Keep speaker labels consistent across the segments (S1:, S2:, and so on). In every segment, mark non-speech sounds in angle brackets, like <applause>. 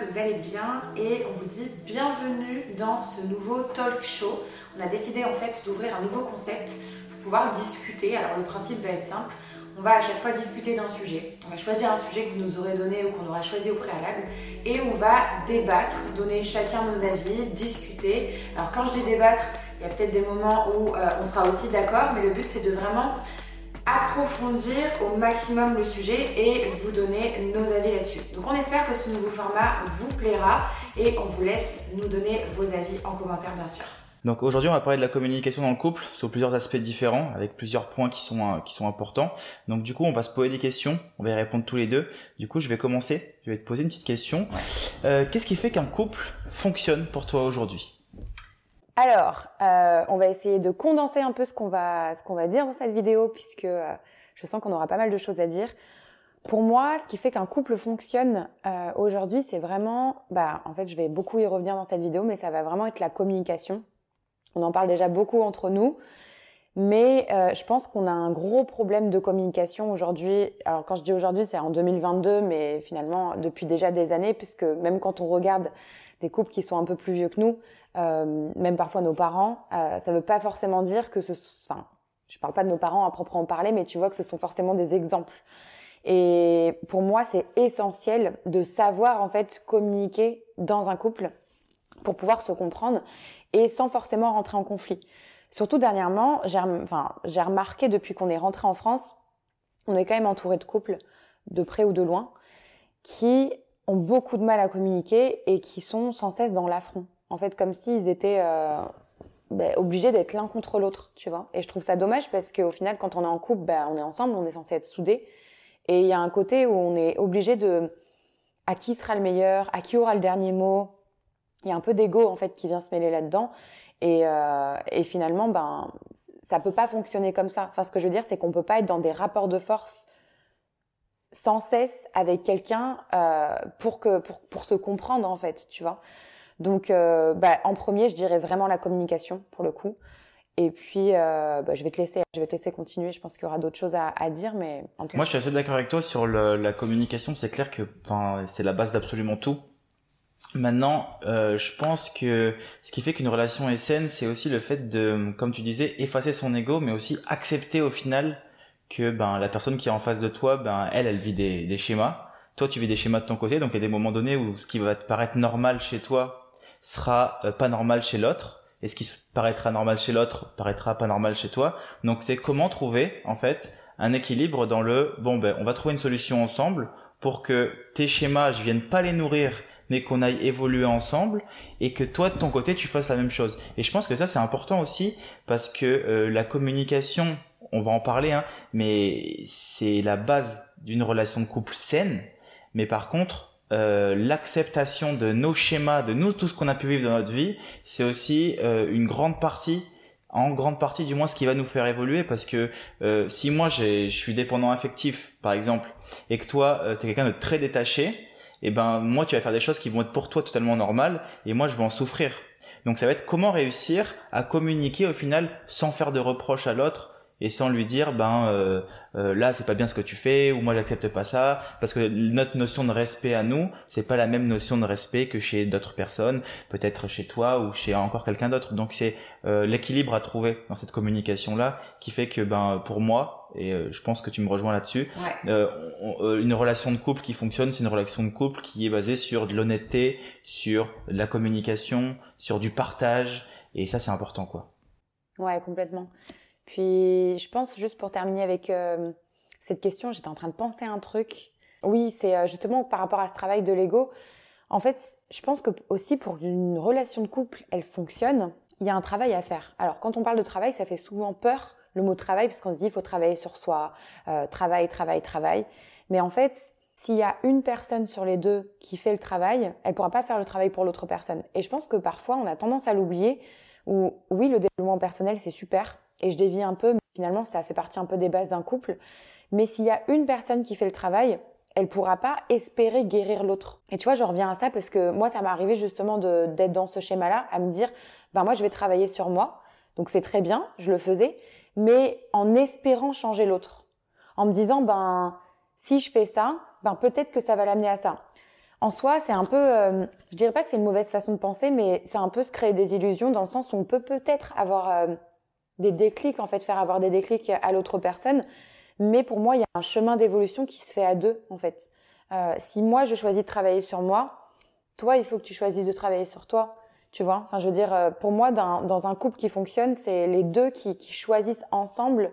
S1: que vous allez bien et on vous dit bienvenue dans ce nouveau talk show. On a décidé en fait d'ouvrir un nouveau concept pour pouvoir discuter. Alors le principe va être simple. On va à chaque fois discuter d'un sujet. On va choisir un sujet que vous nous aurez donné ou qu'on aura choisi au préalable et on va débattre, donner chacun nos avis, discuter. Alors quand je dis débattre, il y a peut-être des moments où euh, on sera aussi d'accord, mais le but c'est de vraiment approfondir au maximum le sujet et vous donner nos avis là-dessus. Donc on espère que ce nouveau format vous plaira et on vous laisse nous donner vos avis en commentaire bien sûr.
S2: Donc aujourd'hui, on va parler de la communication dans le couple sur plusieurs aspects différents, avec plusieurs points qui sont euh, qui sont importants. Donc du coup, on va se poser des questions, on va y répondre tous les deux. Du coup, je vais commencer. Je vais te poser une petite question. Euh, Qu'est-ce qui fait qu'un couple fonctionne pour toi aujourd'hui?
S3: Alors, euh, on va essayer de condenser un peu ce qu'on va, ce qu'on va dire dans cette vidéo, puisque euh, je sens qu'on aura pas mal de choses à dire. Pour moi, ce qui fait qu'un couple fonctionne euh, aujourd'hui, c'est vraiment, bah, en fait, je vais beaucoup y revenir dans cette vidéo, mais ça va vraiment être la communication. On en parle déjà beaucoup entre nous, mais je pense qu'on a un gros problème de communication aujourd'hui. Alors, quand je dis aujourd'hui, c'est en 2022, mais finalement depuis déjà des années, puisque même quand on regarde des couples qui sont un peu plus vieux que nous, euh, même parfois nos parents, euh, ça ne veut pas forcément dire que ce, enfin, je parle pas de nos parents à proprement parler, mais tu vois que ce sont forcément des exemples. Et pour moi, c'est essentiel de savoir en fait communiquer dans un couple pour pouvoir se comprendre et sans forcément rentrer en conflit. Surtout dernièrement, j'ai enfin, remarqué depuis qu'on est rentré en France, on est quand même entouré de couples de près ou de loin qui ont beaucoup de mal à communiquer et qui sont sans cesse dans l'affront. En fait, comme s'ils étaient euh, ben, obligés d'être l'un contre l'autre, tu vois. Et je trouve ça dommage parce qu'au final, quand on est en couple, ben, on est ensemble, on est censé être soudés. Et il y a un côté où on est obligé de à qui sera le meilleur, à qui aura le dernier mot. Il y a un peu d'ego en fait qui vient se mêler là-dedans. Et, euh, finalement, ben, ça peut pas fonctionner comme ça. Enfin, ce que je veux dire, c'est qu'on peut pas être dans des rapports de force sans cesse avec quelqu'un euh, pour que pour, pour se comprendre en fait, tu vois. Donc, euh, bah, en premier, je dirais vraiment la communication pour le coup. Et puis, euh, bah, je vais te laisser, je vais te laisser continuer. Je pense qu'il y aura d'autres choses à, à, dire, mais
S2: en tout moi, je suis assez d'accord avec toi sur le, la communication. C'est clair que, c'est la base d'absolument tout. Maintenant, euh, je pense que ce qui fait qu'une relation est saine, c'est aussi le fait de, comme tu disais, effacer son ego, mais aussi accepter au final que ben la personne qui est en face de toi, ben elle, elle vit des, des schémas. Toi, tu vis des schémas de ton côté, donc il y a des moments donnés où ce qui va te paraître normal chez toi sera euh, pas normal chez l'autre, et ce qui paraîtra normal chez l'autre paraîtra pas normal chez toi. Donc c'est comment trouver en fait un équilibre dans le bon ben on va trouver une solution ensemble pour que tes schémas je vienne pas les nourrir mais qu'on aille évoluer ensemble et que toi de ton côté tu fasses la même chose. Et je pense que ça c'est important aussi parce que euh, la communication on va en parler, hein, mais c'est la base d'une relation de couple saine. Mais par contre, euh, l'acceptation de nos schémas, de nous, tout ce qu'on a pu vivre dans notre vie, c'est aussi euh, une grande partie, en grande partie du moins, ce qui va nous faire évoluer. Parce que euh, si moi, je suis dépendant affectif, par exemple, et que toi, tu es quelqu'un de très détaché, et eh ben moi, tu vas faire des choses qui vont être pour toi totalement normales, et moi, je vais en souffrir. Donc ça va être comment réussir à communiquer au final sans faire de reproches à l'autre, et sans lui dire ben euh, euh, là c'est pas bien ce que tu fais ou moi j'accepte pas ça. Parce que notre notion de respect à nous c'est pas la même notion de respect que chez d'autres personnes peut-être chez toi ou chez encore quelqu'un d'autre. Donc c'est euh, l'équilibre à trouver dans cette communication là qui fait que ben pour moi et euh, je pense que tu me rejoins là-dessus une relation de couple qui fonctionne c'est une relation de couple qui est basée sur de l'honnêteté sur de la communication sur du partage. Et ça c'est important quoi.
S3: Ouais complètement puis, je pense, juste pour terminer avec euh, cette question, j'étais en train de penser à un truc. Oui, c'est euh, justement par rapport à ce travail de l'ego. En fait, je pense que aussi pour qu'une relation de couple, elle fonctionne, il y a un travail à faire. Alors, quand on parle de travail, ça fait souvent peur, le mot travail, parce qu'on se dit, il faut travailler sur soi, euh, travail, travail, travail. Mais en fait, s'il y a une personne sur les deux qui fait le travail, elle pourra pas faire le travail pour l'autre personne. Et je pense que parfois, on a tendance à l'oublier, ou oui, le développement personnel, c'est super, et je dévie un peu, mais finalement, ça fait partie un peu des bases d'un couple. Mais s'il y a une personne qui fait le travail, elle pourra pas espérer guérir l'autre. Et tu vois, je reviens à ça parce que moi, ça m'est arrivé justement d'être dans ce schéma-là, à me dire, ben moi, je vais travailler sur moi. Donc c'est très bien, je le faisais, mais en espérant changer l'autre. En me disant, ben, si je fais ça, ben peut-être que ça va l'amener à ça. en soi, c'est un peu, euh, je dirais pas que c'est une mauvaise façon de penser, mais c'est un peu se créer des illusions dans le sens où on peut peut-être avoir euh, des déclics, en fait, faire avoir des déclics à l'autre personne. Mais pour moi, il y a un chemin d'évolution qui se fait à deux, en fait. Euh, si moi, je choisis de travailler sur moi, toi, il faut que tu choisisses de travailler sur toi. Tu vois Enfin, je veux dire, euh, pour moi, dans, dans un couple qui fonctionne, c'est les deux qui, qui choisissent ensemble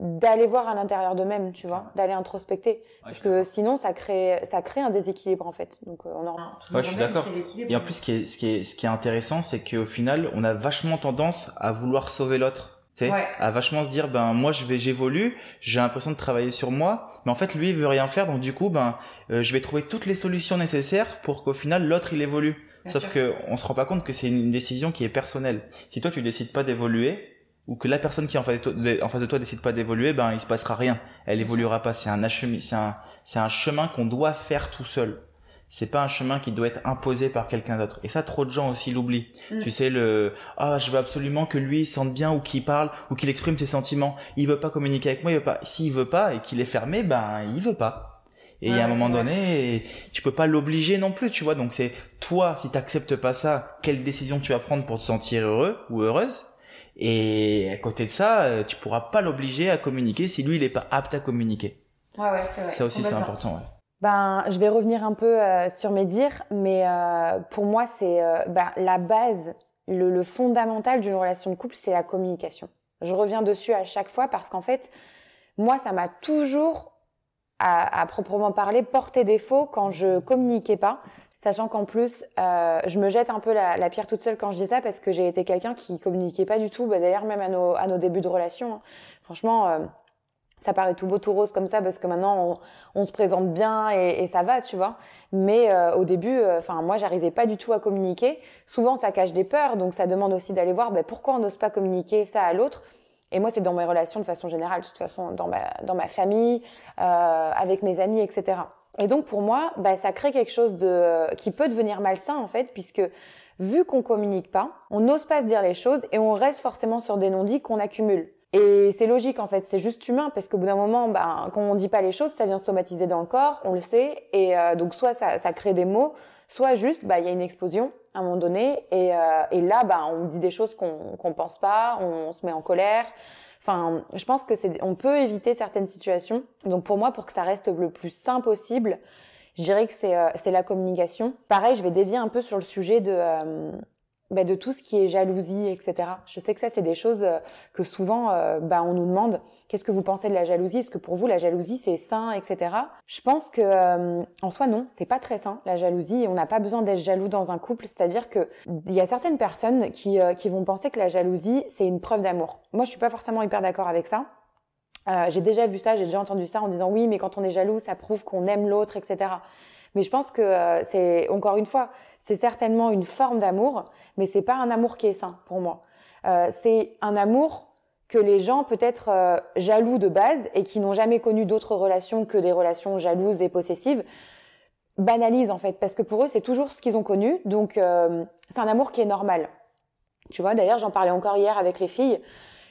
S3: d'aller voir à l'intérieur d'eux-mêmes, tu vois, d'aller introspecter, parce que sinon ça crée ça crée un déséquilibre en fait. Donc euh, on en.
S2: Ouais, je suis d'accord. Et en plus, ce qui est ce qui est ce qui est intéressant, c'est qu'au final, on a vachement tendance à vouloir sauver l'autre. Tu sais,
S1: Ouais.
S2: à vachement se dire ben moi je vais j'évolue, j'ai l'impression de travailler sur moi, mais en fait lui il veut rien faire donc du coup ben euh, je vais trouver toutes les solutions nécessaires pour qu'au final l'autre il évolue.
S1: Bien
S2: Sauf
S1: sûr.
S2: que on se rend pas compte que c'est une décision qui est personnelle. Si toi tu décides pas d'évoluer ou que la personne qui est en face de toi, en face de toi décide pas d'évoluer, ben il se passera rien. Elle évoluera pas. C'est un c'est un c'est un chemin qu'on doit faire tout seul. C'est pas un chemin qui doit être imposé par quelqu'un d'autre. Et ça, trop de gens aussi l'oublient.
S1: Mm.
S2: Tu sais le ah je veux absolument que lui sente bien ou qu'il parle ou qu'il exprime ses sentiments. Il veut pas communiquer avec moi, il veut pas. S'il veut pas et qu'il est fermé, ben il veut pas. Et a un moment
S1: vrai.
S2: donné, tu peux pas l'obliger non plus, tu vois. Donc c'est toi, si t'acceptes pas ça, quelle décision tu vas prendre pour te sentir heureux ou heureuse? Et à côté de ça, euh, tu pourras pas l'obliger à communiquer si lui il est pas apte à communiquer.
S1: Ouais, ouais, c'est vrai.
S2: ça aussi c'est important. Ouais.
S3: Ben, je vais revenir un peu euh, sur mes dires, mais euh, pour moi, c'est euh, ben, la base, le, le fondamental d'une relation de couple, c'est la communication. Je reviens dessus à chaque fois parce qu'en fait, moi, ça m'a toujours, à, à proprement parler, porté défaut quand je communiquais pas. Sachant qu'en plus, euh, je me jette un peu la, la pierre toute seule quand je dis ça parce que j'ai été quelqu'un qui communiquait pas du tout. Bah, D'ailleurs, même à nos, à nos débuts de relation, hein. franchement, euh, ça paraît tout beau, tout rose comme ça parce que maintenant on, on se présente bien et, et ça va, tu vois. Mais euh, au début, enfin moi, j'arrivais pas du tout à communiquer. Souvent, ça cache des peurs, donc ça demande aussi d'aller voir bah, pourquoi on n'ose pas communiquer ça à l'autre. Et moi, c'est dans mes relations de façon générale, de toute façon, dans ma, dans ma famille, euh, avec mes amis, etc. Et donc, pour moi, bah, ça crée quelque chose de, qui peut devenir malsain, en fait, puisque vu qu'on communique pas, on n'ose pas se dire les choses et on reste forcément sur des non-dits qu'on accumule. Et c'est logique, en fait, c'est juste humain, parce qu'au bout d'un moment, bah, quand on dit pas les choses, ça vient somatiser dans le corps, on le sait, et euh, donc soit ça, ça crée des mots, soit juste, bah, il y a une explosion à un moment donné, et, euh, et là, bah, on dit des choses qu'on qu'on pense pas, on se met en colère. Enfin, je pense que c'est, on peut éviter certaines situations. Donc pour moi, pour que ça reste le plus sain possible, je dirais que c'est euh, c'est la communication. Pareil, je vais dévier un peu sur le sujet de euh, bah, de tout ce qui est jalousie, etc. Je sais que ça, c'est des choses euh, que souvent, euh, bah, on nous demande. Qu'est-ce que vous pensez de la jalousie? Est-ce que pour vous, la jalousie, c'est sain, etc. Je pense que, euh, en soi, non, c'est pas très sain la jalousie. On n'a pas besoin d'être jaloux dans un couple. C'est-à-dire que il y a certaines personnes qui vont penser que la jalousie, c'est une preuve d'amour. Moi, je suis pas forcément hyper d'accord avec ça. J'ai déjà vu ça, j'ai déjà entendu ça en disant oui, mais quand on est jaloux, ça prouve qu'on aime l'autre, etc. Mais je pense que euh, c'est encore une fois, c'est certainement une forme d'amour, mais c'est pas un amour qui est sain pour moi. Euh, c'est un amour que les gens peut-être euh, jaloux de base et qui n'ont jamais connu d'autres relations que des relations jalouses et possessives banalisent en fait, parce que pour eux c'est toujours ce qu'ils ont connu, donc euh, c'est un amour qui est normal. Tu vois, d'ailleurs j'en parlais encore hier avec les filles.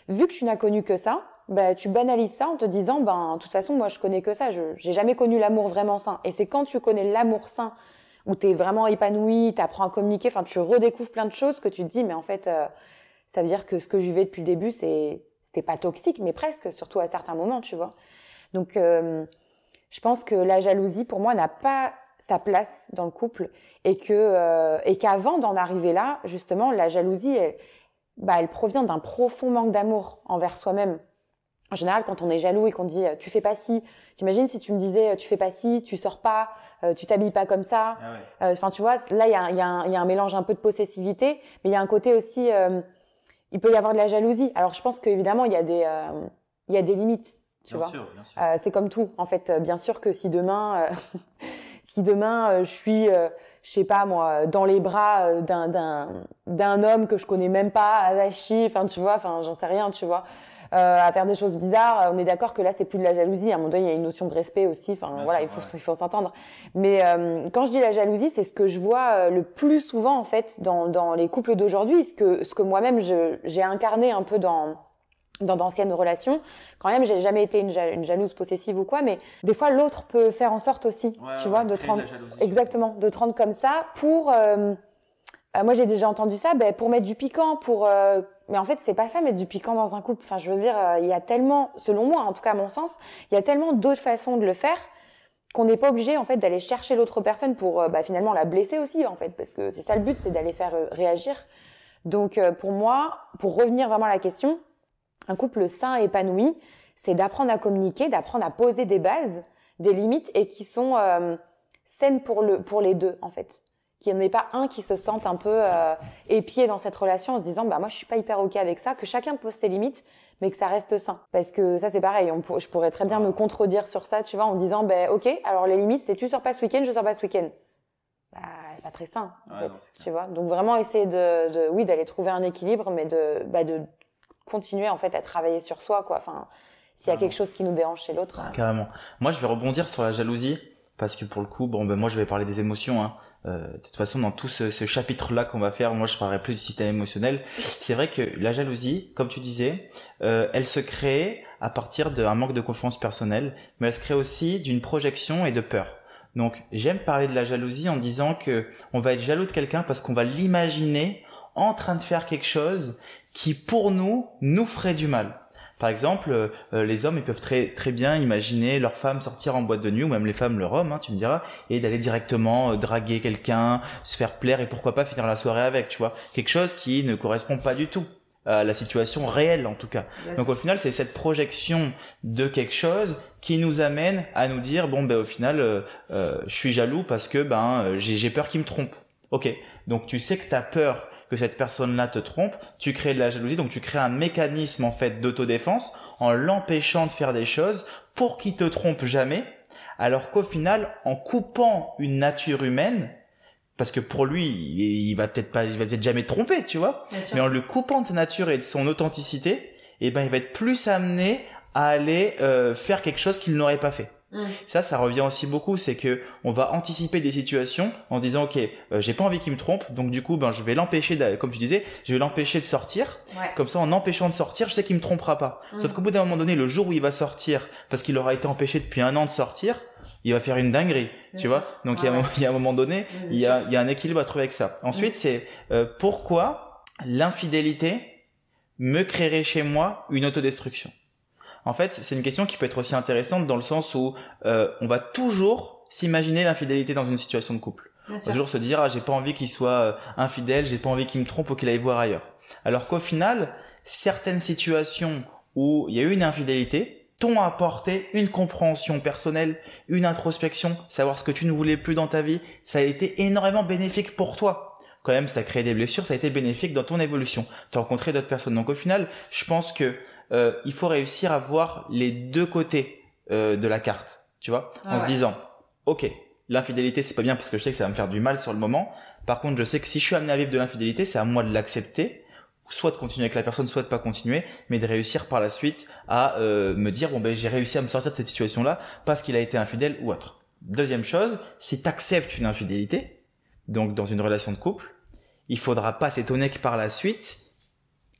S3: Vu que tu n'as connu que ça, bah, tu banalises ça en te disant, ben, de toute façon, moi, je connais que ça. Je j'ai jamais connu l'amour vraiment sain. Et c'est quand tu connais l'amour sain, où tu es vraiment épanoui, tu apprends à communiquer, enfin, tu redécouvres plein de choses que tu te dis, mais en fait, euh, ça veut dire que ce que je vivais depuis le début, c'est c'était pas toxique, mais presque, surtout à certains moments, tu vois. Donc, euh, je pense que la jalousie, pour moi, n'a pas sa place dans le couple et que euh, et qu'avant d'en arriver là, justement, la jalousie, elle, bah, elle provient d'un profond manque d'amour envers soi-même. En général, quand on est jaloux et qu'on dit euh, tu fais pas ci, t'imagines si tu me disais euh, tu fais pas ci, tu sors pas, euh, tu t'habilles pas comme ça.
S2: Ah
S3: Enfin, tu vois, là, il y a, il y, a un- il y a un mélange un peu de possessivité, mais il y a un côté aussi, euh, il peut y avoir de la jalousie. Alors, je pense qu'évidemment, il y a des, euh, il y a des limites, tu vois.
S2: sûr, bien sûr.
S3: Euh, c'est comme tout, en fait. Bien sûr que si demain, <laughs> si demain je suis, je sais pas moi, dans les bras d'un d'un homme que je connais même pas, avachi, enfin tu vois, enfin j'en sais rien, tu vois, à faire des choses bizarres, on est d'accord que là c'est plus de la jalousie. À un moment donné, il y a une notion de respect aussi. Enfin
S2: Bien
S3: voilà,
S2: sûr,
S3: il faut
S2: ouais.
S3: il faut s'entendre. Mais euh, quand je dis la jalousie, c'est ce que je vois euh, le plus souvent en fait dans dans les couples d'aujourd'hui, ce que ce que moi-même j'ai incarné un peu dans dans d'anciennes relations. Quand même, j'ai jamais été une, jalouse possessive ou quoi, mais des fois l'autre peut faire en sorte aussi, tu vois, de te rendre exactement, de te rendre comme ça pour. Euh, euh, moi, j'ai déjà entendu ça, ben, pour mettre du piquant, pour. Euh, mais en fait, c'est pas ça, mettre du piquant dans un couple? Enfin, je veux dire, il y a tellement, selon moi, en tout cas à mon sens, il y a tellement d'autres façons de le faire qu'on n'est pas obligé en fait d'aller chercher l'autre personne pour bah, finalement la blesser aussi en fait, parce que c'est ça le but, c'est d'aller faire réagir. Donc pour moi, pour revenir vraiment à la question, un couple sain et épanoui, c'est d'apprendre à communiquer, d'apprendre à poser des bases, des limites et qui sont euh, saines pour, le, pour les deux en fait. Qu'il n'y en ait pas un qui se sente un peu euh, épié dans cette relation en se disant bah moi je suis pas hyper ok avec ça, que chacun pose ses limites, mais que ça reste sain. Parce que ça c'est pareil, on je pourrais très bien me contredire sur ça, tu vois, en disant bah ok alors les limites c'est tu sors pas ce week-end, je sors pas ce week-end. Bah, c'est pas très sain en fait, tu vois. Donc vraiment essayer de, de oui d'aller trouver un équilibre, mais de, bah, de continuer en fait à travailler sur soi quoi enfin s'il y a quelque chose qui nous dérange chez l'autre
S2: carrément moi je vais rebondir sur la jalousie parce que pour le coup bon ben moi je vais parler des émotions hein. Euh, de toute façon dans tout ce, ce chapitre là qu'on va faire moi je parlerai plus du système émotionnel c'est vrai que la jalousie comme tu disais euh, elle se crée à partir d'un manque de confiance personnelle mais elle se crée aussi d'une projection et de peur donc j'aime parler de la jalousie en disant que on va être jaloux de quelqu'un parce qu'on va l'imaginer en train de faire quelque chose qui pour nous nous ferait du mal. Par exemple, euh, euh, les hommes ils peuvent très très bien imaginer leur femme sortir en boîte de nuit ou même les femmes leur homme, hein, tu me diras, et d'aller directement euh, draguer quelqu'un, se faire plaire et pourquoi pas finir la soirée avec, tu vois, quelque chose qui ne correspond pas du tout à la situation réelle en tout cas. Donc au final, c'est cette projection de quelque chose qui nous amène à nous dire bon ben au final, je suis jaloux parce que ben j'ai peur qu'il me trompe. Ok, donc tu sais que tu as peur que cette personne-là te trompe, tu crées de la jalousie, donc tu crées un mécanisme en fait d'autodéfense en l'empêchant de faire des choses pour qu'il te trompe jamais, alors qu'au final, en coupant une nature humaine, parce que pour lui, il va peut-être pas, il va peut-être jamais te tromper, tu vois, mais en le coupant de sa nature et de son authenticité, eh ben, il va être plus amené à aller euh, faire quelque chose qu'il n'aurait pas fait. Ça, ça revient aussi beaucoup, c'est que on va anticiper des situations en disant ok, euh, j'ai pas envie qu'il me trompe, donc du coup, ben je vais l'empêcher, comme tu disais, je vais l'empêcher de sortir. Comme ça, en empêchant de sortir, je sais qu'il me trompera pas. Mm. Sauf qu'au bout d'un moment donné, le jour où il va sortir, parce qu'il aura été empêché depuis un an de sortir, il va faire une dinguerie, tu vois? Donc il, y a, un moment donné, il y, a, il y a un équilibre à trouver avec ça. Ensuite, mm. c'est euh, pourquoi l'infidélité me créerait chez moi une autodestruction? En fait, c'est une question qui peut être aussi intéressante dans le sens où euh, on va toujours s'imaginer l'infidélité dans une situation de couple. on va toujours se dire ah j'ai pas envie qu'il soit euh, infidèle, j'ai pas envie qu'il me trompe ou qu'il aille voir ailleurs. Alors qu'au final, certaines situations où il y a eu une infidélité t'ont apporté une compréhension personnelle, une introspection, savoir ce que tu ne voulais plus dans ta vie, ça a été énormément bénéfique pour toi quand même, ça a créé des blessures, ça a été bénéfique dans ton évolution. Tu as rencontré d'autres personnes. Donc au final, je pense que euh, il faut réussir à voir les deux côtés euh, de la carte, tu vois, en se disant, ok, l'infidélité c'est pas bien parce que je sais que ça va me faire du mal sur le moment. Par contre, je sais que si je suis amené à vivre de l'infidélité, c'est à moi de l'accepter, soit de continuer avec la personne, soit de pas continuer, mais de réussir par la suite à euh, me dire bon ben j'ai réussi à me sortir de cette situation-là parce qu'il a été infidèle ou autre. Deuxième chose, si tu acceptes une infidélité, donc dans une relation de couple, il faudra pas s'étonner que par la suite,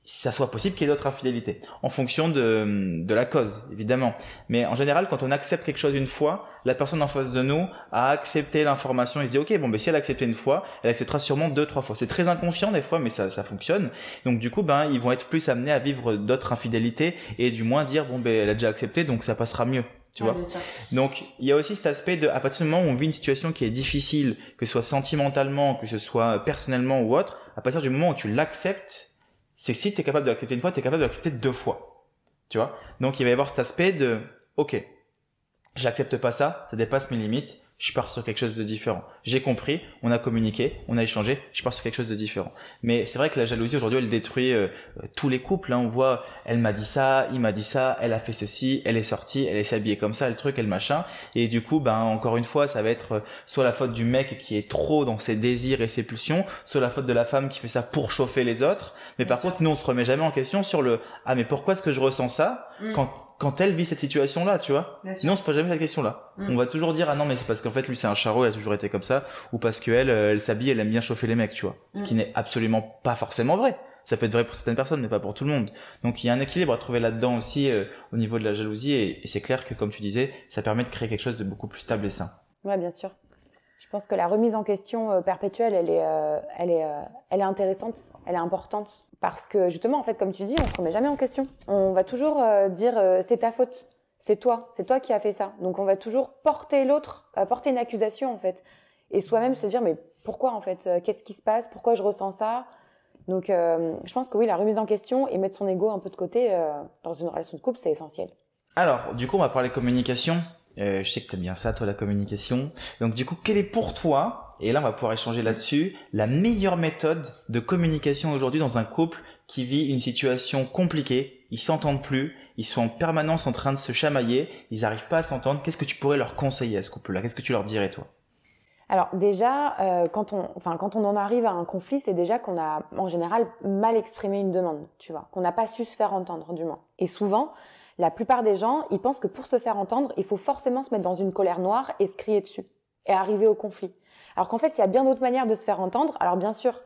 S2: ça soit possible qu'il y ait d'autres infidélités, en fonction de, de la cause, évidemment. Mais en général, quand on accepte quelque chose une fois, la personne en face de nous a accepté l'information et se dit, ok, bon, ben si elle a accepté une fois, elle acceptera sûrement deux, trois fois. C'est très inconscient des fois, mais ça, ça fonctionne. Donc du coup, ben, ils vont être plus amenés à vivre d'autres infidélités et du moins dire, bon, ben, elle a déjà accepté, donc ça passera mieux. Tu vois Donc, il y a aussi cet aspect de, à partir du moment où on vit une situation qui est difficile, que ce soit sentimentalement, que ce soit personnellement ou autre, à partir du moment où tu l'acceptes, c'est que si tu es capable de l'accepter une fois, tu es capable de l'accepter deux fois. Tu vois? Donc il va y avoir cet aspect de, ok, j'accepte pas ça, ça dépasse mes limites, je pars sur quelque chose de différent. J'ai compris, on a communiqué, on a échangé, je pars sur quelque chose de différent. Mais c'est vrai que la jalousie aujourd'hui, elle détruit euh, tous les couples. Hein. On voit, elle m'a dit ça, il m'a dit ça, elle a fait ceci, elle est sortie, elle est s'habillée comme ça, le truc, elle machin. Et du coup, ben encore une fois, ça va être euh, soit la faute du mec qui est trop dans ses désirs et ses pulsions, soit la faute de la femme qui fait ça pour chauffer les autres. Mais par contre, nous, on se remet jamais en question sur le ah mais pourquoi est-ce que je ressens ça mm. quand quand elle vit cette situation-là, tu vois. Nous, on se pose jamais cette question-là. Mm. On va toujours dire ah non mais c'est parce qu'en fait lui c'est un charreau, il a toujours été comme ça, ou parce qu'elle, elle, elle s'habille, elle aime bien chauffer les mecs, tu vois. Ce mm. qui n'est absolument pas forcément vrai. Ça peut être vrai pour certaines personnes, mais pas pour tout le monde. Donc il y a un équilibre à trouver là-dedans aussi euh, au niveau de la jalousie, et, c'est clair que comme tu disais, ça permet de créer quelque chose de beaucoup plus stable et sain.
S3: Ouais, bien sûr. Je pense que la remise en question euh, perpétuelle, elle est, euh, elle est, elle est intéressante, elle est importante, parce que justement, en fait, comme tu dis, on se remet jamais en question. On va toujours dire c'est ta faute, c'est toi, c'est toi qui as fait ça. Donc on va toujours porter l'autre, porter une accusation en fait, et soi-même se dire mais pourquoi en fait, qu'est-ce qui se passe, pourquoi je ressens ça? Donc, euh, je pense que oui, la remise en question et mettre son ego un peu de côté euh, dans une relation de couple, c'est essentiel.
S2: Alors, du coup, on va parler communication. Euh, je sais que tu aimes bien ça, toi, la communication. Donc, du coup, quelle est pour toi, et là, on va pouvoir échanger là-dessus, la meilleure méthode de communication aujourd'hui dans un couple qui vit une situation compliquée Ils s'entendent plus, ils sont en permanence en train de se chamailler, ils n'arrivent pas à s'entendre. Qu'est-ce que tu pourrais leur conseiller à ce couple-là? Qu'est-ce que tu leur dirais, toi?
S3: Alors déjà, euh, quand on en arrive à un conflit, c'est déjà qu'on a en général mal exprimé une demande, tu vois, qu'on n'a pas su se faire entendre du moins. Et souvent, la plupart des gens, ils pensent que pour se faire entendre, il faut forcément se mettre dans une colère noire et se crier dessus et arriver au conflit. Alors qu'en fait, il y a bien d'autres manières de se faire entendre. Alors bien sûr,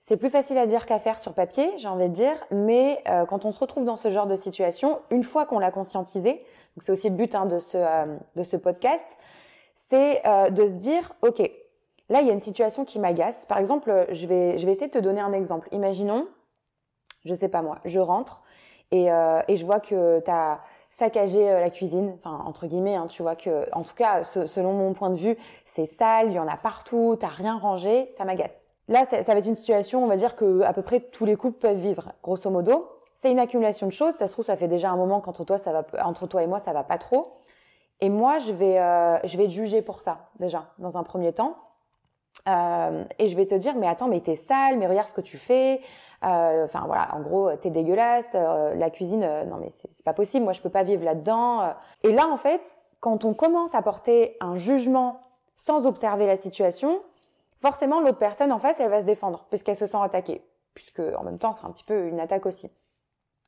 S3: c'est plus facile à dire qu'à faire sur papier, j'ai envie de dire, mais euh, quand on se retrouve dans ce genre de situation, une fois qu'on l'a conscientisé, donc c'est aussi le but hein, de, ce, euh, de ce podcast, c'est euh, de se dire, OK, là, il y a une situation qui m'agace. Par exemple, je vais, je vais essayer de te donner un exemple. Imaginons, je sais pas moi, je rentre et, euh, et je vois que tu as saccagé euh, la cuisine, enfin, entre guillemets, hein, tu vois que, en tout cas, selon mon point de vue, c'est sale, il y en a partout, t'as rien rangé, ça m'agace. Là, ça, va être une situation, on va dire que à peu près tous les couples peuvent vivre, grosso modo. C'est une accumulation de choses. Ça se trouve, ça fait déjà un moment qu'entre toi, ça va, entre toi et moi, ça va pas trop. Et moi, je vais, euh, je vais te juger pour ça, déjà, dans un premier temps. Et je vais te dire, mais attends, mais t'es sale, mais regarde ce que tu fais. Euh, enfin voilà, en gros, t'es dégueulasse. la cuisine, non mais c'est pas possible. Moi, je peux pas vivre là-dedans. Et là, en fait, quand on commence à porter un jugement sans observer la situation, forcément, l'autre personne en face, elle va se défendre puisqu'elle se sent attaquée, puisque en même temps, c'est un petit peu une attaque aussi.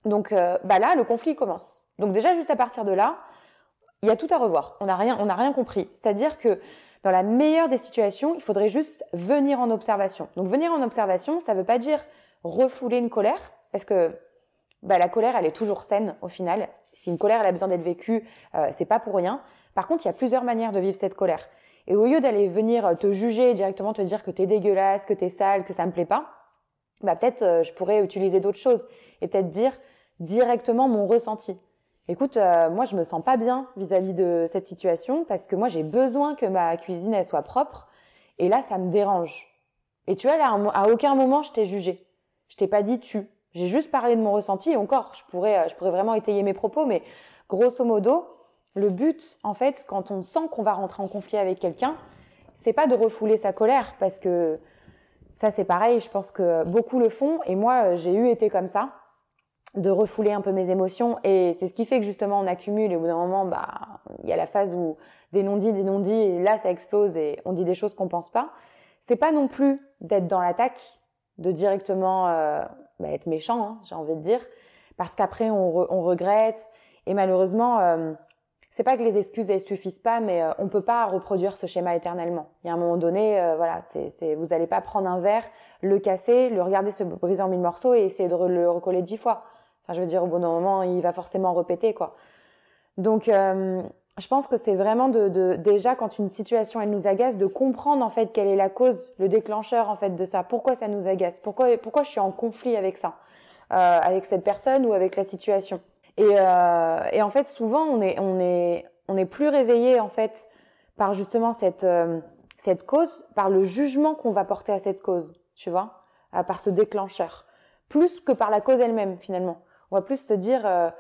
S3: Donc, bah là, le conflit commence. Donc déjà, juste à partir de là, il y a tout à revoir. On n'a rien, on n'a rien compris. C'est-à-dire que dans la meilleure des situations, il faudrait juste venir en observation. Donc venir en observation, ça ne veut pas dire refouler une colère, parce que bah, la colère, elle est toujours saine au final. Si une colère, elle a besoin d'être vécue, euh, c'est pas pour rien. Par contre, il y a plusieurs manières de vivre cette colère. Et au lieu d'aller venir te juger directement, te dire que tu es dégueulasse, que tu es sale, que ça me plaît pas, bah peut-être euh, je pourrais utiliser d'autres choses et peut-être dire directement mon ressenti écoute, euh, moi je me sens pas bien vis-à-vis de cette situation parce que moi j'ai besoin que ma cuisine elle soit propre et là ça me dérange. Et tu vois là à aucun moment je t'ai jugé. Je t'ai pas dit tu. J'ai juste parlé de mon ressenti et encore je pourrais euh, je pourrais vraiment étayer mes propos mais grosso modo le but en fait quand on sent qu'on va rentrer en conflit avec quelqu'un, c'est pas de refouler sa colère parce que ça c'est pareil, je pense que beaucoup le font et moi j'ai eu été comme ça de refouler un peu mes émotions et c'est ce qui fait que justement on accumule et au bout d'un moment bah il y a la phase où des non-dits des non-dits et là ça explose et on dit des choses qu'on pense pas c'est pas non plus d'être dans l'attaque de directement euh, bah, être méchant hein, j'ai envie de dire. Parce qu'après on, regrette. Et malheureusement euh, c'est pas que les excuses elles suffisent pas mais euh, on peut pas reproduire ce schéma éternellement. Il y a un moment donné euh, voilà c'est vous allez pas prendre un verre le casser le regarder se briser en mille morceaux et essayer de le recoller dix fois. Enfin, je veux dire, au bout d'un moment, il va forcément répéter, quoi. Donc, je pense que c'est vraiment de, de, déjà quand une situation elle nous agace, de comprendre en fait quelle est la cause, le déclencheur en fait de ça. Pourquoi ça nous agace? Pourquoi pourquoi je suis en conflit avec ça, euh, avec cette personne ou avec la situation? Et, euh, et en fait, souvent, on est on est on est plus réveillé en fait par justement cette euh, cette cause, par le jugement qu'on va porter à cette cause, tu vois, par ce déclencheur, plus que par la cause elle-même finalement. On va plus se dire, euh,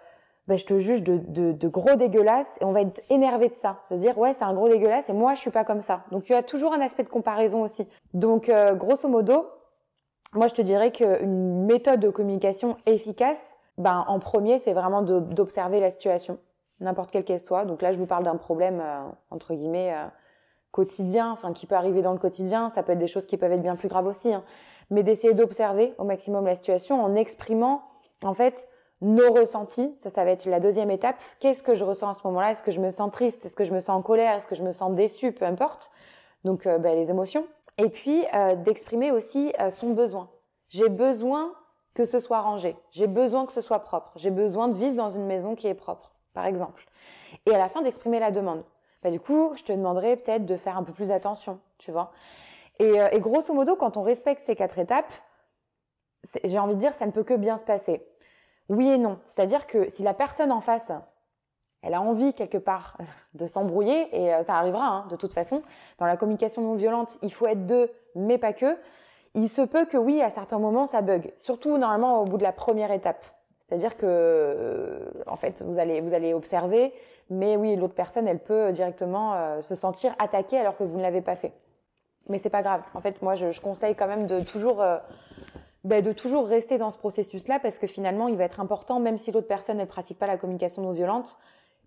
S3: ben, je te juge de, de, de, gros dégueulasse et on va être énervé de ça. Se dire, ouais, c'est un gros dégueulasse et moi, je suis pas comme ça. Donc, il y a toujours un aspect de comparaison aussi. Donc, euh, grosso modo, moi, je te dirais qu'une méthode de communication efficace, ben, en premier, c'est vraiment d'observer la situation, n'importe quelle qu'elle soit. Donc là, je vous parle d'un problème, euh, entre guillemets, quotidien, enfin, qui peut arriver dans le quotidien. Ça peut être des choses qui peuvent être bien plus graves aussi. Hein. Mais d'essayer d'observer au maximum la situation en exprimant, en fait, nos ressentis, ça, ça va être la deuxième étape. Qu'est-ce que je ressens à ce moment-là? Est-ce que je me sens triste? Est-ce que je me sens en colère? Est-ce que je me sens déçue? Peu importe. Donc, euh, ben, les émotions. Et puis, euh, d'exprimer aussi euh, son besoin. J'ai besoin que ce soit rangé. J'ai besoin que ce soit propre. J'ai besoin de vivre dans une maison qui est propre, par exemple. Et à la fin d'exprimer la demande. Bah, du coup, je te demanderai peut-être de faire un peu plus attention, tu vois. Et, et grosso modo, quand on respecte ces quatre étapes, j'ai envie de dire, ça ne peut que bien se passer. Oui et non. C'est-à-dire que si la personne en face, elle a envie quelque part de s'embrouiller, et euh, ça arrivera hein, de toute façon, dans la communication non violente, il faut être deux, mais pas que. Il se peut que oui, à certains moments, ça bug. Surtout normalement au bout de la première étape. C'est-à-dire que, euh, en fait, vous allez, vous allez observer, mais oui, l'autre personne, elle peut directement euh, se sentir attaquée alors que vous ne l'avez pas fait. Mais c'est pas grave. En fait, moi, je, je conseille quand même de toujours ben, de toujours rester dans ce processus-là parce que finalement, il va être important, même si l'autre personne ne pratique pas la communication non violente,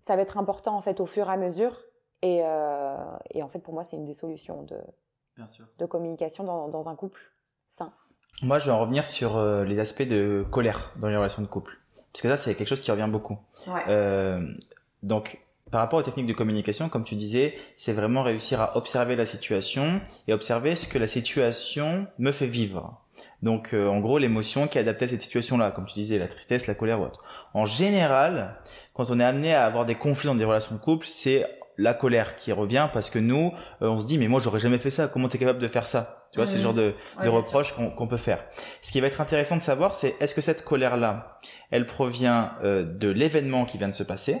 S3: ça va être important en fait au fur et à mesure. Et, euh, et en fait, pour moi, c'est une des solutions de, de communication dans, dans, un couple sain.
S2: Moi, je vais en revenir sur euh, les aspects de colère dans les relations de couple. Parce que ça, c'est quelque chose qui revient beaucoup.
S3: Ouais.
S2: Euh, donc, par rapport aux techniques de communication, comme tu disais, c'est vraiment réussir à observer la situation et observer ce que la situation me fait vivre. Donc, euh, en gros, l'émotion qui est adaptée à cette situation-là, comme tu disais, la tristesse, la colère ou autre. En général, quand on est amené à avoir des conflits dans des relations de couple, c'est la colère qui revient parce que nous, euh, on se dit, mais moi, j'aurais jamais fait ça. Comment tu es capable de faire ça? Tu vois, c'est le genre de, de reproche qu'on peut faire. Ce qui va être intéressant de savoir, c'est est-ce que cette colère-là, elle provient euh, de l'événement qui vient de se passer?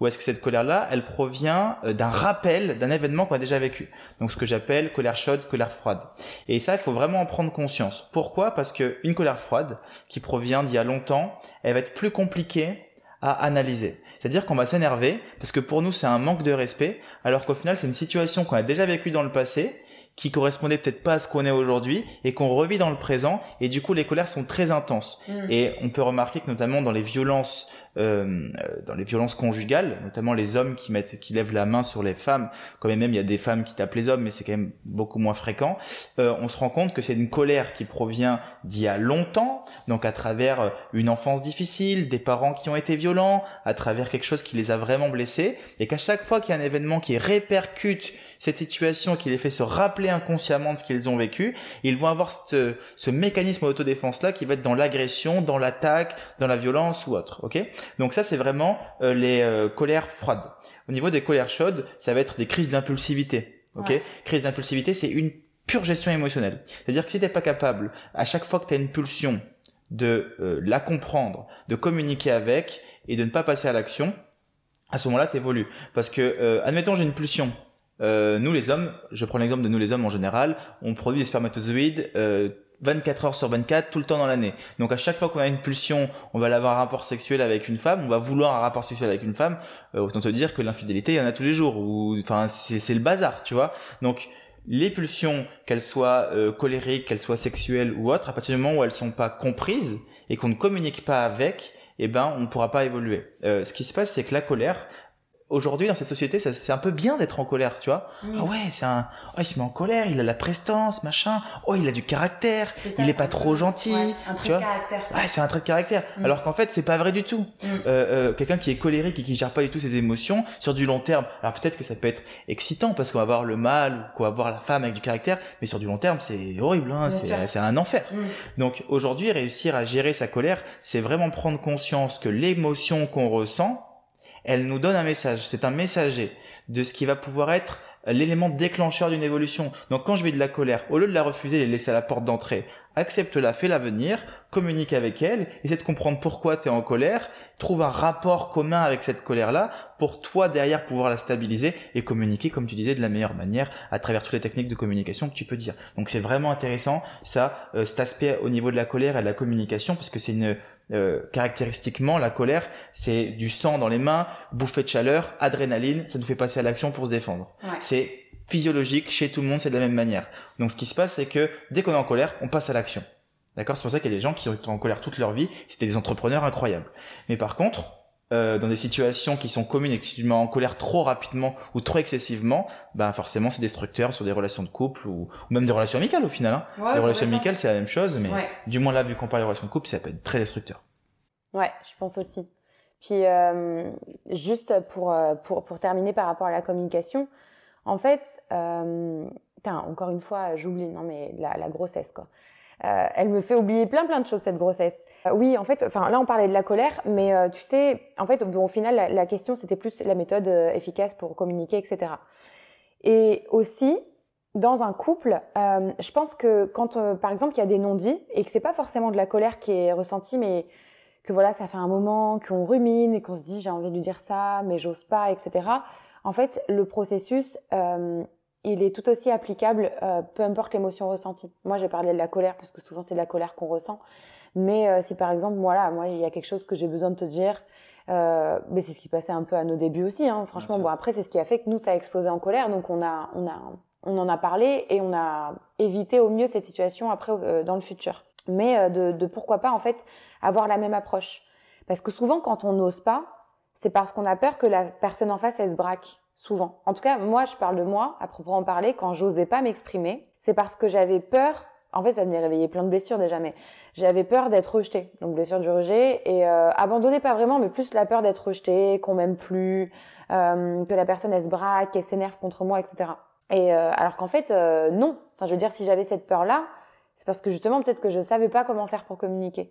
S2: Ou est-ce que cette colère-là, elle provient euh, d'un rappel d'un événement qu'on a déjà vécu Donc ce que j'appelle colère chaude, colère froide. Et ça, il faut vraiment en prendre conscience. Pourquoi? Parce que une colère froide qui provient d'il y a longtemps, elle va être plus compliquée à analyser. C'est-à-dire qu'on va s'énerver parce que pour nous c'est un manque de respect, alors qu'au final c'est une situation qu'on a déjà vécue dans le passé qui correspondait peut-être pas à ce qu'on est aujourd'hui et qu'on revit dans le présent et du coup les colères sont très intenses mmh. et on peut remarquer que notamment dans les violences euh, dans les violences conjugales, notamment les hommes qui mettent, qui lèvent la main sur les femmes, quand même il y a des femmes qui tapent les hommes, mais c'est quand même beaucoup moins fréquent. Euh, on se rend compte que c'est une colère qui provient d'il y a longtemps, donc à travers euh, une enfance difficile, des parents qui ont été violents, à travers quelque chose qui les a vraiment blessés, et qu'à chaque fois qu'il y a un événement qui répercute cette situation, qui les fait se rappeler inconsciemment de ce qu'ils ont vécu, ils vont avoir ce, ce mécanisme d'autodéfense là qui va être dans l'agression, dans l'attaque, dans la violence ou autre. Ok? Donc ça c'est vraiment euh, les euh, colères froides. Au niveau des colères chaudes, ça va être des crises d'impulsivité. Ok? Crise d'impulsivité, c'est une pure gestion émotionnelle. C'est-à-dire que si t'es pas capable, à chaque fois que tu as une pulsion, de euh, la comprendre, de communiquer avec et de ne pas passer à l'action, à ce moment-là, tu évolues. Parce que, admettons, j'ai une pulsion, euh, nous les hommes, je prends l'exemple de nous les hommes en général, on produit des spermatozoïdes euh, 24 heures sur 24 tout le temps dans l'année. Donc à chaque fois qu'on a une pulsion, on va avoir un rapport sexuel avec une femme, on va vouloir un rapport sexuel avec une femme, euh, autant te dire que l'infidélité il y en a tous les jours ou enfin c'est le bazar, tu vois. Donc les pulsions, qu'elles soient euh, colériques, qu'elles soient sexuelles ou autres, à partir du moment où elles sont pas comprises et qu'on ne communique pas avec, eh ben on ne pourra pas évoluer. Euh, ce qui se passe, c'est que la colère, aujourd'hui dans cette société, c'est un peu bien d'être en colère, tu vois. Ah ouais, c'est un, oh, il se met en colère, il a la prestance, machin. Oh, il a du caractère, il est pas trop gentil.
S1: un trait de caractère.
S2: Ouais, c'est un trait de caractère. Mm. Alors qu'en fait, c'est pas vrai du tout. Mm. Euh, euh, quelqu'un qui est colérique et qui gère pas du tout ses émotions sur du long terme. Alors peut-être que ça peut être excitant parce qu'on va voir le mal ou qu'on va voir la femme avec du caractère, mais sur du long terme, c'est horrible. Hein, c'est un enfer. Mm. Donc aujourd'hui, réussir à gérer sa colère, c'est vraiment prendre conscience que l'émotion qu'on ressent elle nous donne un message. C'est un messager de ce qui va pouvoir être l'élément déclencheur d'une évolution. Donc quand je vais de la colère, au lieu de la refuser et la laisser à la porte d'entrée, accepte-la, fais-la venir, communique avec elle, essaie de comprendre pourquoi tu es en colère, trouve un rapport commun avec cette colère-là pour toi derrière pouvoir la stabiliser et communiquer, comme tu disais, de la meilleure manière à travers toutes les techniques de communication que tu peux dire. Donc c'est vraiment intéressant ça, euh, cet aspect au niveau de la colère et de la communication parce que c'est une euh, caractéristiquement, la colère, c'est du sang dans les mains, bouffée de chaleur, adrénaline, ça nous fait passer à l'action pour se défendre. C'est physiologique, chez tout le monde, c'est de la même manière. Donc ce qui se passe, c'est que dès qu'on est en colère, on passe à l'action. D'accord? C'est pour ça qu'il y a des gens qui sont en colère toute leur vie, c'était des entrepreneurs incroyables. Mais par contre, euh, dans des situations qui sont communes et que si tu te mets en colère trop rapidement ou trop excessivement, ben forcément c'est destructeur sur des relations de couple ou, même des relations amicales au final. Hein. les relations amicales c'est la même chose, mais du moins là vu qu'on parle des relations de couple, ça peut être très destructeur.
S3: Ouais, je pense aussi. Puis euh, juste pour, euh, pour, pour terminer par rapport à la communication, en fait, euh, encore une fois, j'oublie, non mais la, la grossesse quoi. Euh, elle me fait oublier plein plein de choses cette grossesse. Euh, oui, en fait, enfin là on parlait de la colère, mais euh, tu sais, en fait, au final la, question c'était plus la méthode efficace pour communiquer, etc. Et aussi dans un couple, je pense que quand par exemple il y a des non-dits et que c'est pas forcément de la colère qui est ressentie, mais que voilà ça fait un moment qu'on rumine et qu'on se dit j'ai envie de lui dire ça, mais j'ose pas, etc. En fait, le processus il est tout aussi applicable, euh, peu importe l'émotion ressentie. Moi, j'ai parlé de la colère, parce que souvent c'est de la colère qu'on ressent. Mais euh, si par exemple, voilà, moi, il y a quelque chose que j'ai besoin de te dire, euh, mais c'est ce qui passait un peu à nos débuts aussi. Hein. Franchement, bon, après, c'est ce qui a fait que nous, ça a explosé en colère. Donc, on a, on a, on en a parlé et on a évité au mieux cette situation après dans le futur. Mais de, de pourquoi pas en fait avoir la même approche. Parce que souvent, quand on n'ose pas, c'est parce qu'on a peur que la personne en face elle se braque souvent. En tout cas, moi, je parle de moi, à proprement parler, quand j'osais pas m'exprimer, c'est parce que j'avais peur. En fait, ça venait réveiller plein de blessures déjà, mais j'avais peur d'être rejetée. Donc blessure du rejet et euh, abandonnée pas vraiment, mais plus la peur d'être rejetée, qu'on m'aime plus, euh, que la personne elle se braque, qu'elle s'énerve contre moi, etc. Et euh, alors qu'en fait, euh, non. Enfin, je veux dire, si j'avais cette peur-là, c'est parce que justement peut-être que je savais pas comment faire pour communiquer.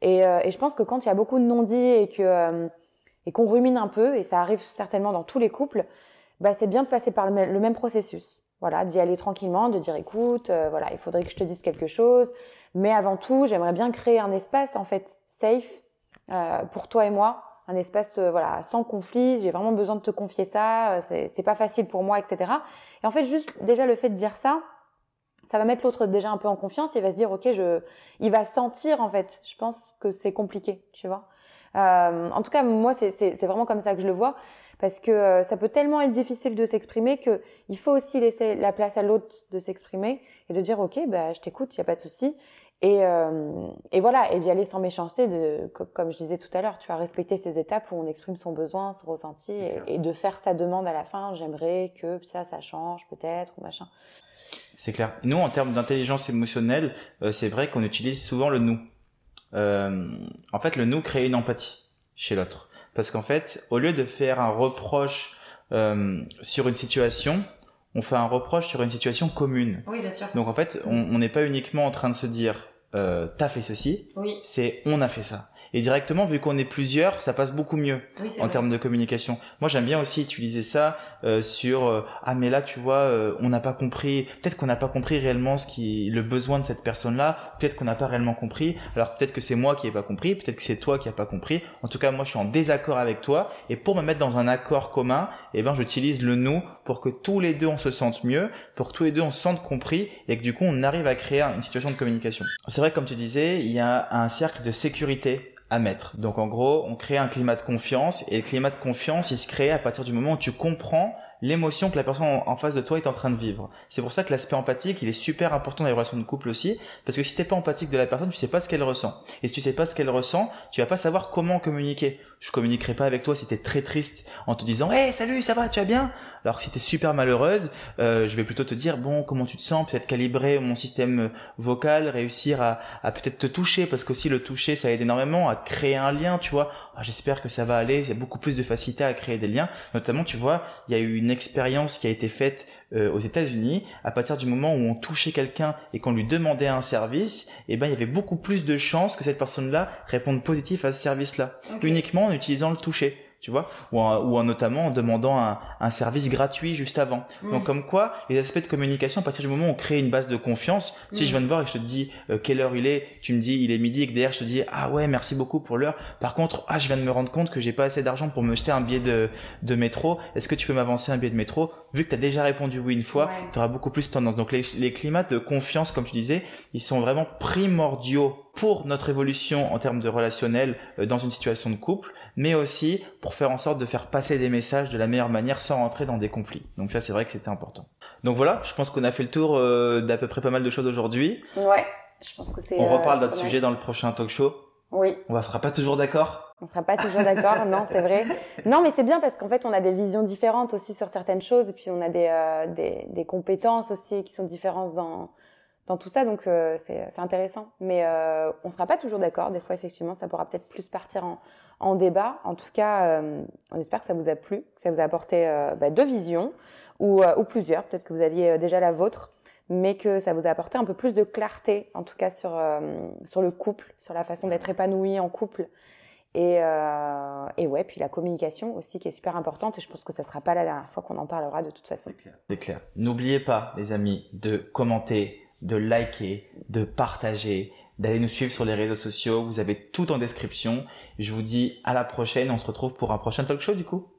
S3: Et, euh, et je pense que quand il y a beaucoup de non-dits et que et qu'on rumine un peu, et ça arrive certainement dans tous les couples, bah, c'est bien de passer par le, même processus. Voilà, d'y aller tranquillement, de dire écoute, euh, voilà, il faudrait que je te dise quelque chose, mais avant tout, j'aimerais bien créer un espace en fait safe euh, pour toi et moi, un espace euh, voilà sans conflit. J'ai vraiment besoin de te confier ça, euh, c'est pas facile pour moi, etc. Et en fait, juste déjà le fait de dire ça, ça va mettre l'autre déjà un peu en confiance. Il va se dire ok, je, il va sentir en fait. Je pense que c'est compliqué, tu vois. Euh, en tout cas, moi, c'est vraiment comme ça que je le vois, parce que euh, ça peut tellement être difficile de s'exprimer que il faut aussi laisser la place à l'autre de s'exprimer et de dire ok, bah, je t'écoute, il y a pas de souci. Et, euh, et voilà, et d'y aller sans méchanceté, de, comme je disais tout à l'heure, tu vas respecter ces étapes où on exprime son besoin, son ressenti, et, de faire sa demande à la fin. J'aimerais que ça, ça change peut-être ou machin.
S2: C'est clair. Nous, en termes d'intelligence émotionnelle, euh, c'est vrai qu'on utilise souvent le nous euh, en fait, le nous crée une empathie chez l'autre. Parce qu'en fait, au lieu de faire un reproche euh, sur une situation, on fait un reproche sur une situation commune.
S1: Oui, bien sûr.
S2: Donc en fait, on n'est pas uniquement en train de se dire euh, t'as fait ceci,
S1: oui.
S2: c'est on a fait ça. Et directement, vu qu'on est plusieurs, ça passe beaucoup mieux en termes de communication. Moi, j'aime bien aussi utiliser ça euh, sur euh, ah mais là, tu vois, euh, on n'a pas compris. Peut-être qu'on n'a pas compris réellement ce qui le besoin de cette personne-là. Peut-être qu'on n'a pas réellement compris. Alors peut-être que c'est moi qui ai pas compris. Peut-être que c'est toi qui a pas compris. En tout cas, moi, je suis en désaccord avec toi. Et pour me mettre dans un accord commun, eh ben, j'utilise le nous pour que tous les deux on se sente mieux, pour que tous les deux on se sente compris et que du coup on arrive à créer une situation de communication. C'est vrai, comme tu disais, il y a un cercle de sécurité à mettre. Donc en gros, on crée un climat de confiance et le climat de confiance, il se crée à partir du moment où tu comprends l'émotion que la personne en face de toi est en train de vivre. C'est pour ça que l'aspect empathique, il est super important dans les relations de couple aussi, parce que si t'es pas empathique de la personne, tu sais pas ce qu'elle ressent. Et si tu sais pas ce qu'elle ressent, tu vas pas savoir comment communiquer. Je communiquerai pas avec toi si t'es très triste en te disant, hey, salut, ça va, tu vas bien? Alors que si t'es super malheureuse, euh, je vais plutôt te dire bon comment tu te sens, peut-être calibrer mon système vocal, réussir à, à peut-être te toucher parce qu'aussi le toucher ça aide énormément à créer un lien, tu vois. Ah, j'espère que ça va aller. Il y a beaucoup plus de facilité à créer des liens. Notamment, tu vois, il y a eu une expérience qui a été faite euh, aux États-Unis. À partir du moment où on touchait quelqu'un et qu'on lui demandait un service, eh ben, il y avait beaucoup plus de chances que cette personne-là réponde positif à ce service-là, uniquement en utilisant le toucher tu vois, ou en, ou en notamment en demandant un, un, service gratuit juste avant. Donc comme quoi, les aspects de communication, à partir du moment où on crée une base de confiance, si je viens de voir et je te dis euh, quelle heure il est, tu me dis il est midi et que derrière je te dis ah ouais merci beaucoup pour l'heure. Par contre, ah je viens de me rendre compte que j'ai pas assez d'argent pour me jeter un billet de, de métro. Est-ce que tu peux m'avancer un billet de métro? Vu que tu as déjà répondu oui une fois, tu auras beaucoup plus de tendance. Donc les, les climats de confiance, comme tu disais, ils sont vraiment primordiaux pour notre évolution en termes de relationnel euh, dans une situation de couple, mais aussi pour faire en sorte de faire passer des messages de la meilleure manière sans rentrer dans des conflits. Donc ça, c'est vrai que c'était important. Donc voilà, je pense qu'on a fait le tour euh, d'à peu près pas mal de choses aujourd'hui.
S3: Ouais, je pense que c'est.
S2: On reparle euh, d'autres sujets dans le prochain talk show.
S3: Oui.
S2: On ne sera pas toujours d'accord?
S3: On sera pas toujours d'accord, <laughs> non, c'est vrai. Non, mais c'est bien parce qu'en fait, on a des visions différentes aussi sur certaines choses, et puis on a des, des, des compétences aussi qui sont différentes dans dans tout ça, donc euh, c'est intéressant. Mais euh, on sera pas toujours d'accord. Des fois, effectivement, ça pourra peut-être plus partir en, en, débat. En tout cas, euh, on espère que ça vous a plu, que ça vous a apporté euh, bah, deux visions ou, ou plusieurs. Peut-être que vous aviez déjà la vôtre. mais que ça vous a apporté un peu plus de clarté, en tout cas sur, sur le couple, sur la façon d'être épanoui en couple. Et, ouais, puis la communication aussi qui est super importante. Et je pense que ça sera pas la dernière fois qu'on en parlera de toute façon.
S2: C'est clair. N'oubliez pas, les amis, de commenter, de liker, de partager, d'aller nous suivre sur les réseaux sociaux. Vous avez tout en description. Je vous dis à la prochaine. On se retrouve pour un prochain talk show du coup.